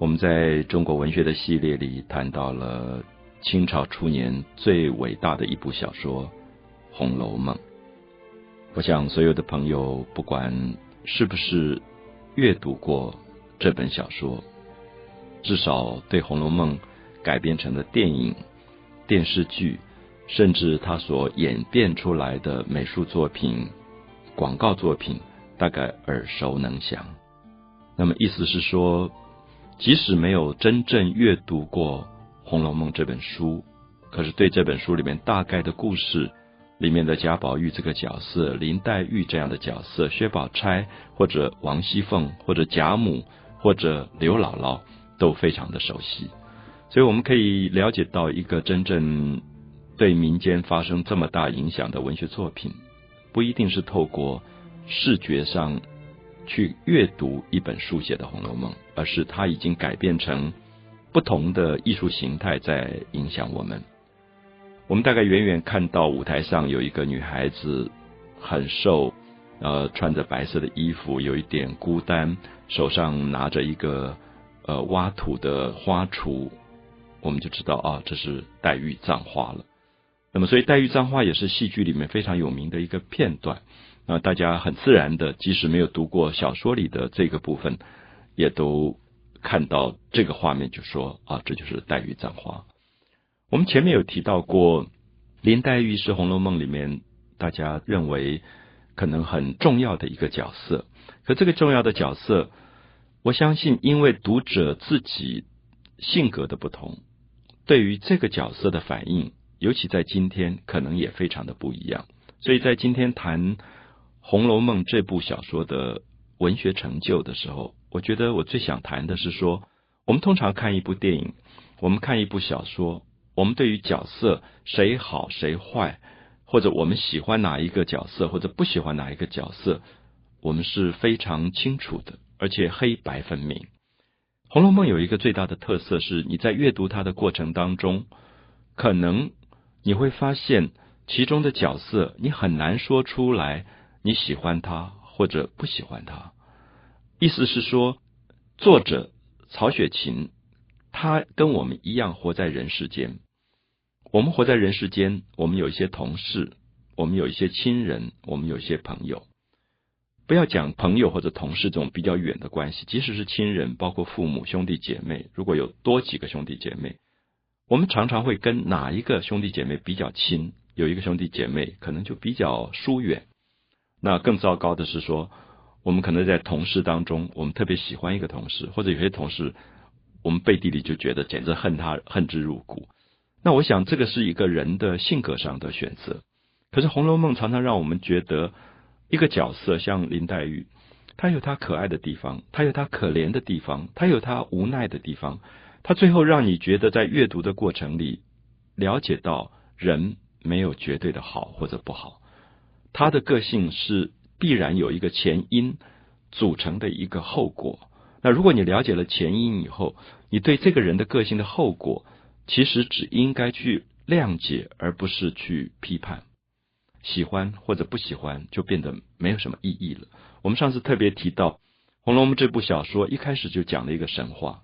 我们在中国文学的系列里谈到了清朝初年最伟大的一部小说《红楼梦》。我想，所有的朋友不管是不是阅读过这本小说，至少对《红楼梦》改编成的电影、电视剧，甚至它所演变出来的美术作品、广告作品，大概耳熟能详。那么，意思是说。即使没有真正阅读过《红楼梦》这本书，可是对这本书里面大概的故事，里面的贾宝玉这个角色、林黛玉这样的角色、薛宝钗或者王熙凤或者贾母或者刘姥姥都非常的熟悉，所以我们可以了解到一个真正对民间发生这么大影响的文学作品，不一定是透过视觉上。去阅读一本书写的《红楼梦》，而是它已经改变成不同的艺术形态在影响我们。我们大概远远看到舞台上有一个女孩子，很瘦，呃，穿着白色的衣服，有一点孤单，手上拿着一个呃挖土的花锄，我们就知道啊，这是黛玉葬花了。那么，所以黛玉葬花也是戏剧里面非常有名的一个片段。那大家很自然的，即使没有读过小说里的这个部分，也都看到这个画面，就说啊，这就是黛玉葬花。我们前面有提到过，林黛玉是《红楼梦》里面大家认为可能很重要的一个角色。可这个重要的角色，我相信，因为读者自己性格的不同，对于这个角色的反应，尤其在今天，可能也非常的不一样。所以在今天谈。《红楼梦》这部小说的文学成就的时候，我觉得我最想谈的是说，我们通常看一部电影，我们看一部小说，我们对于角色谁好谁坏，或者我们喜欢哪一个角色，或者不喜欢哪一个角色，我们是非常清楚的，而且黑白分明。《红楼梦》有一个最大的特色是，你在阅读它的过程当中，可能你会发现其中的角色，你很难说出来。你喜欢他或者不喜欢他，意思是说，作者曹雪芹他跟我们一样活在人世间。我们活在人世间，我们有一些同事，我们有一些亲人，我们有一些朋友。不要讲朋友或者同事这种比较远的关系，即使是亲人，包括父母、兄弟姐妹，如果有多几个兄弟姐妹，我们常常会跟哪一个兄弟姐妹比较亲？有一个兄弟姐妹可能就比较疏远。那更糟糕的是说，我们可能在同事当中，我们特别喜欢一个同事，或者有些同事，我们背地里就觉得简直恨他，恨之入骨。那我想，这个是一个人的性格上的选择。可是《红楼梦》常常让我们觉得，一个角色像林黛玉，她有她可爱的地方，她有她可怜的地方，她有她无奈的地方。她最后让你觉得，在阅读的过程里，了解到人没有绝对的好或者不好。他的个性是必然有一个前因组成的一个后果。那如果你了解了前因以后，你对这个人的个性的后果，其实只应该去谅解，而不是去批判。喜欢或者不喜欢，就变得没有什么意义了。我们上次特别提到《红楼梦》这部小说，一开始就讲了一个神话，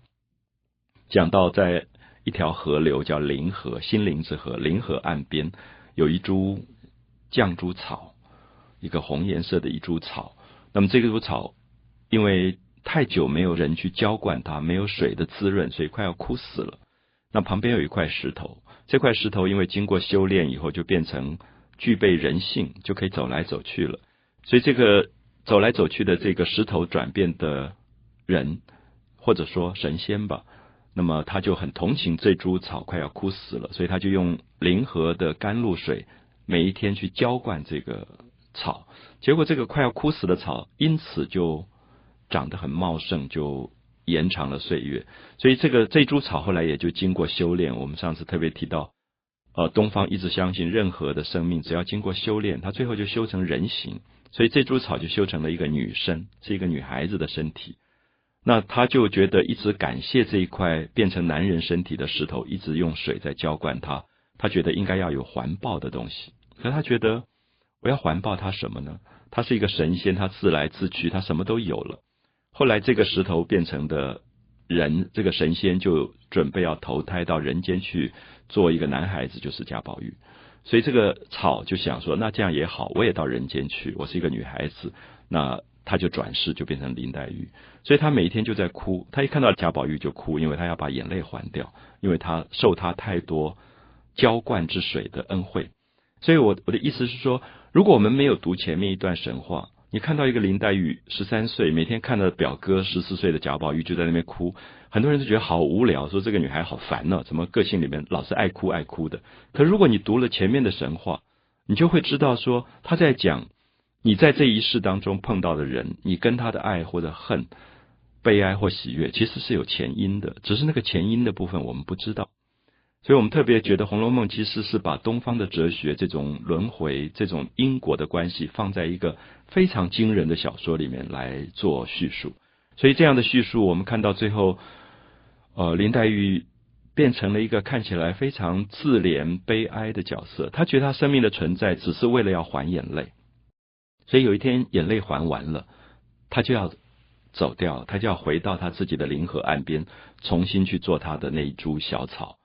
讲到在一条河流叫灵河，心灵之河，灵河岸边有一株绛珠草。一个红颜色的一株草，那么这株草因为太久没有人去浇灌它，没有水的滋润，所以快要枯死了。那旁边有一块石头，这块石头因为经过修炼以后，就变成具备人性，就可以走来走去了。所以这个走来走去的这个石头转变的人，或者说神仙吧，那么他就很同情这株草快要枯死了，所以他就用灵河的甘露水，每一天去浇灌这个。草，结果这个快要枯死的草，因此就长得很茂盛，就延长了岁月。所以这个这株草后来也就经过修炼。我们上次特别提到，呃，东方一直相信任何的生命只要经过修炼，它最后就修成人形。所以这株草就修成了一个女生，是一个女孩子的身体。那他就觉得一直感谢这一块变成男人身体的石头，一直用水在浇灌它。他觉得应该要有环抱的东西，可他觉得。我要环抱他什么呢？他是一个神仙，他自来自去，他什么都有了。后来这个石头变成的人这个神仙就准备要投胎到人间去做一个男孩子，就是贾宝玉。所以这个草就想说，那这样也好，我也到人间去，我是一个女孩子。那他就转世，就变成林黛玉。所以他每一天就在哭，他一看到贾宝玉就哭，因为他要把眼泪还掉，因为他受他太多浇灌之水的恩惠。所以我我的意思是说，如果我们没有读前面一段神话，你看到一个林黛玉十三岁，每天看到表哥十四岁的贾宝玉就在那边哭，很多人都觉得好无聊，说这个女孩好烦呢，怎么个性里面老是爱哭爱哭的？可如果你读了前面的神话，你就会知道说他在讲你在这一世当中碰到的人，你跟他的爱或者恨、悲哀或喜悦，其实是有前因的，只是那个前因的部分我们不知道。所以我们特别觉得《红楼梦》其实是把东方的哲学这种轮回、这种因果的关系放在一个非常惊人的小说里面来做叙述。所以这样的叙述，我们看到最后，呃，林黛玉变成了一个看起来非常自怜悲哀的角色。她觉得她生命的存在只是为了要还眼泪，所以有一天眼泪还完了，她就要走掉，她就要回到她自己的灵河岸边，重新去做她的那一株小草。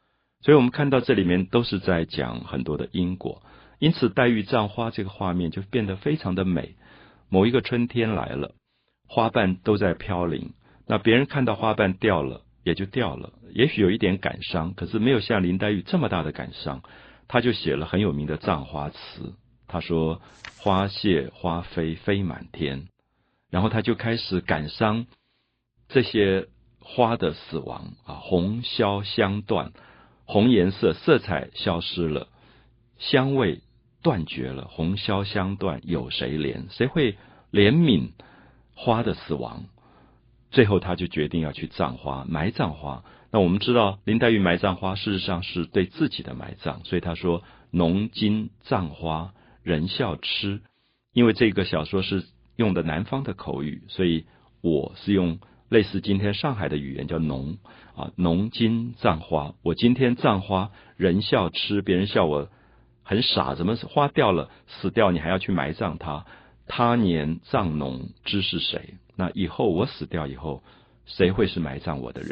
所以我们看到这里面都是在讲很多的因果，因此黛玉葬花这个画面就变得非常的美。某一个春天来了，花瓣都在飘零，那别人看到花瓣掉了也就掉了，也许有一点感伤，可是没有像林黛玉这么大的感伤。他就写了很有名的葬花词，他说：“花谢花飞飞满天。”然后他就开始感伤这些花的死亡啊，红消香断。红颜色色彩消失了，香味断绝了，红消香断，有谁怜？谁会怜悯花的死亡？最后，他就决定要去葬花，埋葬花。那我们知道，林黛玉埋葬花，事实上是对自己的埋葬。所以他说：“浓金葬花，人笑痴。”因为这个小说是用的南方的口语，所以我是用。类似今天上海的语言叫“农”啊，“农金葬花”。我今天葬花，人笑痴，别人笑我很傻。怎么花掉了，死掉，你还要去埋葬它？他年葬农知是谁？那以后我死掉以后，谁会是埋葬我的人？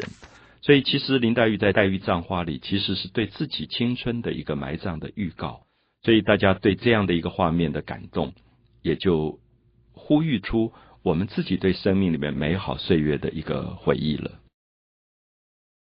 所以，其实林黛玉在《黛玉葬花》里，其实是对自己青春的一个埋葬的预告。所以，大家对这样的一个画面的感动，也就呼吁出。我们自己对生命里面美好岁月的一个回忆了。